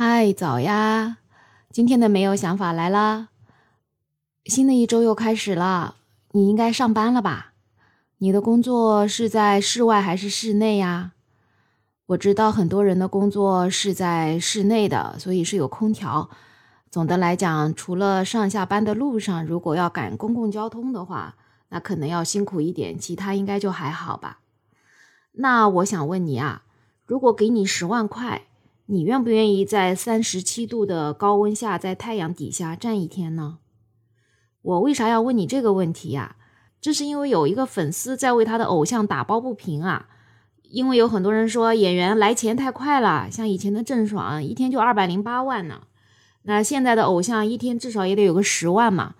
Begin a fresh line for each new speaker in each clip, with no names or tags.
嗨，早呀！今天的没有想法来啦。新的一周又开始了，你应该上班了吧？你的工作是在室外还是室内呀？我知道很多人的工作是在室内的，所以是有空调。总的来讲，除了上下班的路上，如果要赶公共交通的话，那可能要辛苦一点，其他应该就还好吧。那我想问你啊，如果给你十万块，你愿不愿意在三十七度的高温下，在太阳底下站一天呢？我为啥要问你这个问题呀？这是因为有一个粉丝在为他的偶像打抱不平啊，因为有很多人说演员来钱太快了，像以前的郑爽一天就二百零八万呢，那现在的偶像一天至少也得有个十万嘛。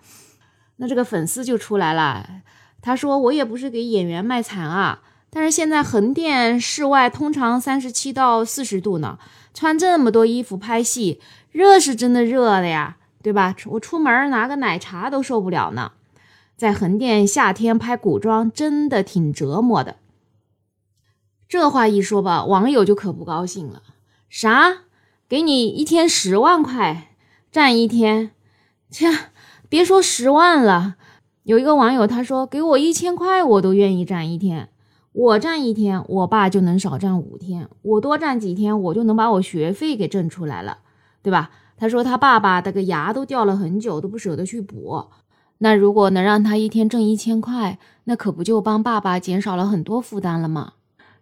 那这个粉丝就出来了，他说我也不是给演员卖惨啊，但是现在横店室外通常三十七到四十度呢，穿这么多衣服拍戏，热是真的热的呀，对吧？我出门拿个奶茶都受不了呢，在横店夏天拍古装真的挺折磨的。这话一说吧，网友就可不高兴了，啥？给你一天十万块，站一天，切！别说十万了，有一个网友他说：“给我一千块，我都愿意站一天。我站一天，我爸就能少站五天。我多站几天，我就能把我学费给挣出来了，对吧？”他说他爸爸那个牙都掉了很久，都不舍得去补。那如果能让他一天挣一千块，那可不就帮爸爸减少了很多负担了吗？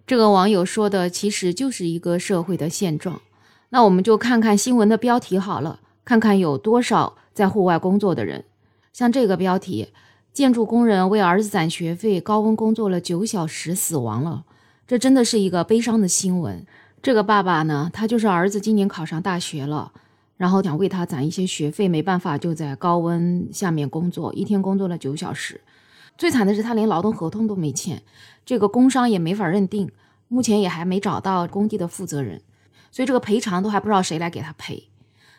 这个网友说的其实就是一个社会的现状。那我们就看看新闻的标题好了，看看有多少。在户外工作的人，像这个标题：建筑工人为儿子攒学费，高温工作了九小时死亡了。这真的是一个悲伤的新闻。这个爸爸呢，他就是儿子今年考上大学了，然后想为他攒一些学费，没办法就在高温下面工作，一天工作了九小时。最惨的是他连劳动合同都没签，这个工伤也没法认定，目前也还没找到工地的负责人，所以这个赔偿都还不知道谁来给他赔。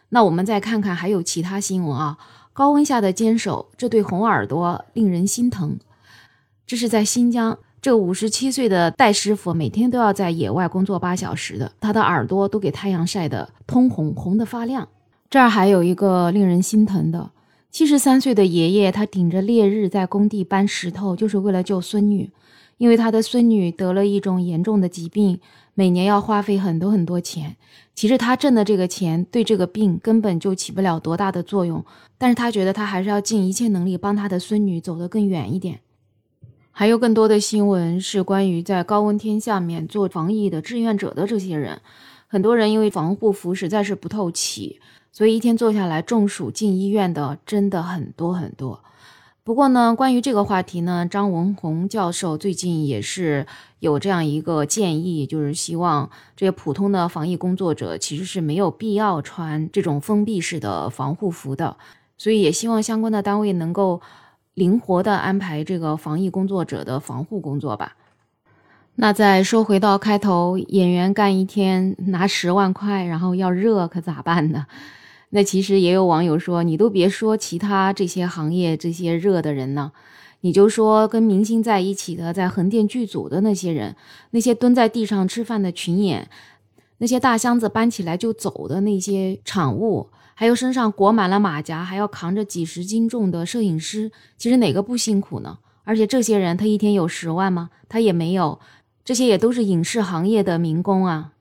那我们再看看还有其他新闻啊，高温下的坚守，这对红耳朵令人心疼。这是在新疆，这五十七岁的戴师傅每天都要在野外工作八小时的，他的耳朵都给太阳晒得通红，红得发亮。这儿还有一个令人心疼的，七十三岁的爷爷，他顶着烈日在工地搬石头，就是为了救孙女，因为他的孙女得了一种严重的疾病。每年要花费很多很多钱，其实他挣的这个钱对这个病根本就起不了多大的作用，但是他觉得他还是要尽一切能力帮他的孙女走得更远一点。还有更多的新闻是关于在高温天下面做防疫的志愿者的这些人，很多人因为防护服实在是不透气，所以一天做下来中暑进医院的真的很多很多。不过呢，关于这个话题呢，张文宏教授最近也是有这样一个建议，就是希望这些普通的防疫工作者其实是没有必要穿这种封闭式的防护服的，所以也希望相关的单位能够灵活的安排这个防疫工作者的防护工作吧。那再说回到开头，演员干一天拿十万块，然后要热可咋办呢？那其实也有网友说，你都别说其他这些行业这些热的人呢，你就说跟明星在一起的，在横店剧组的那些人，那些蹲在地上吃饭的群演，那些大箱子搬起来就走的那些场务，还有身上裹满了马甲还要扛着几十斤重的摄影师，其实哪个不辛苦呢？而且这些人他一天有十万吗？他也没有，这些也都是影视行业的民工啊。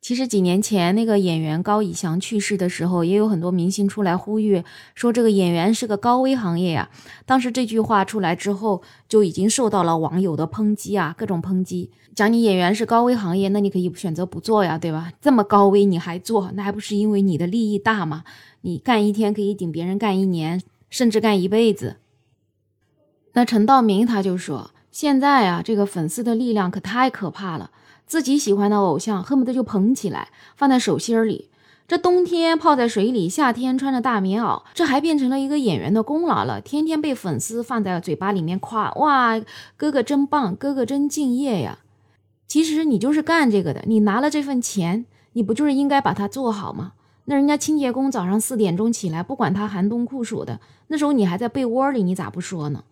其实几年前那个演员高以翔去世的时候，也有很多明星出来呼吁，说这个演员是个高危行业呀。当时这句话出来之后，就已经受到了网友的抨击啊，各种抨击，讲你演员是高危行业，那你可以选择不做呀，对吧？这么高危你还做，那还不是因为你的利益大吗？你干一天可以顶别人干一年，甚至干一辈子。那陈道明他就说，现在啊，这个粉丝的力量可太可怕了。自己喜欢的偶像，恨不得就捧起来放在手心里。这冬天泡在水里，夏天穿着大棉袄，这还变成了一个演员的功劳了。天天被粉丝放在嘴巴里面夸，哇，哥哥真棒，哥哥真敬业呀。其实你就是干这个的，你拿了这份钱，你不就是应该把它做好吗？那人家清洁工早上四点钟起来，不管他寒冬酷暑的，那时候你还在被窝里，你咋不说呢？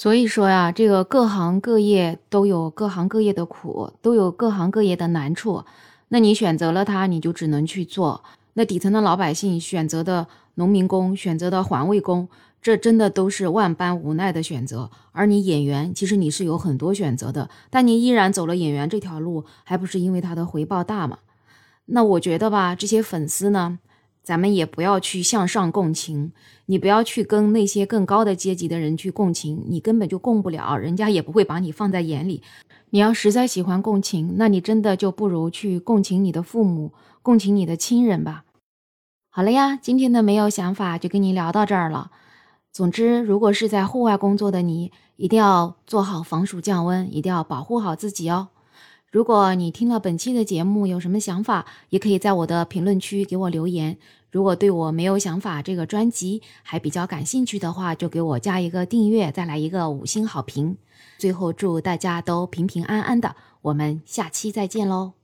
所以说呀，这个各行各业都有各行各业的苦，都有各行各业的难处。那你选择了它，你就只能去做。那底层的老百姓选择的农民工，选择的环卫工，这真的都是万般无奈的选择。而你演员，其实你是有很多选择的，但你依然走了演员这条路，还不是因为他的回报大吗？那我觉得吧，这些粉丝呢，咱们也不要去向上共情，你不要去跟那些更高的阶级的人去共情，你根本就共不了，人家也不会把你放在眼里。你要实在喜欢共情，那你真的就不如去共情你的父母，共情你的亲人吧。好了呀，今天的没有想法就跟你聊到这儿了。总之，如果是在户外工作的你，一定要做好防暑降温，一定要保护好自己哦。如果你听了本期的节目有什么想法，也可以在我的评论区给我留言。如果对我没有想法这个专辑还比较感兴趣的话，就给我加一个订阅，再来一个五星好评。最后，祝大家都平平安安的，我们下期再见喽。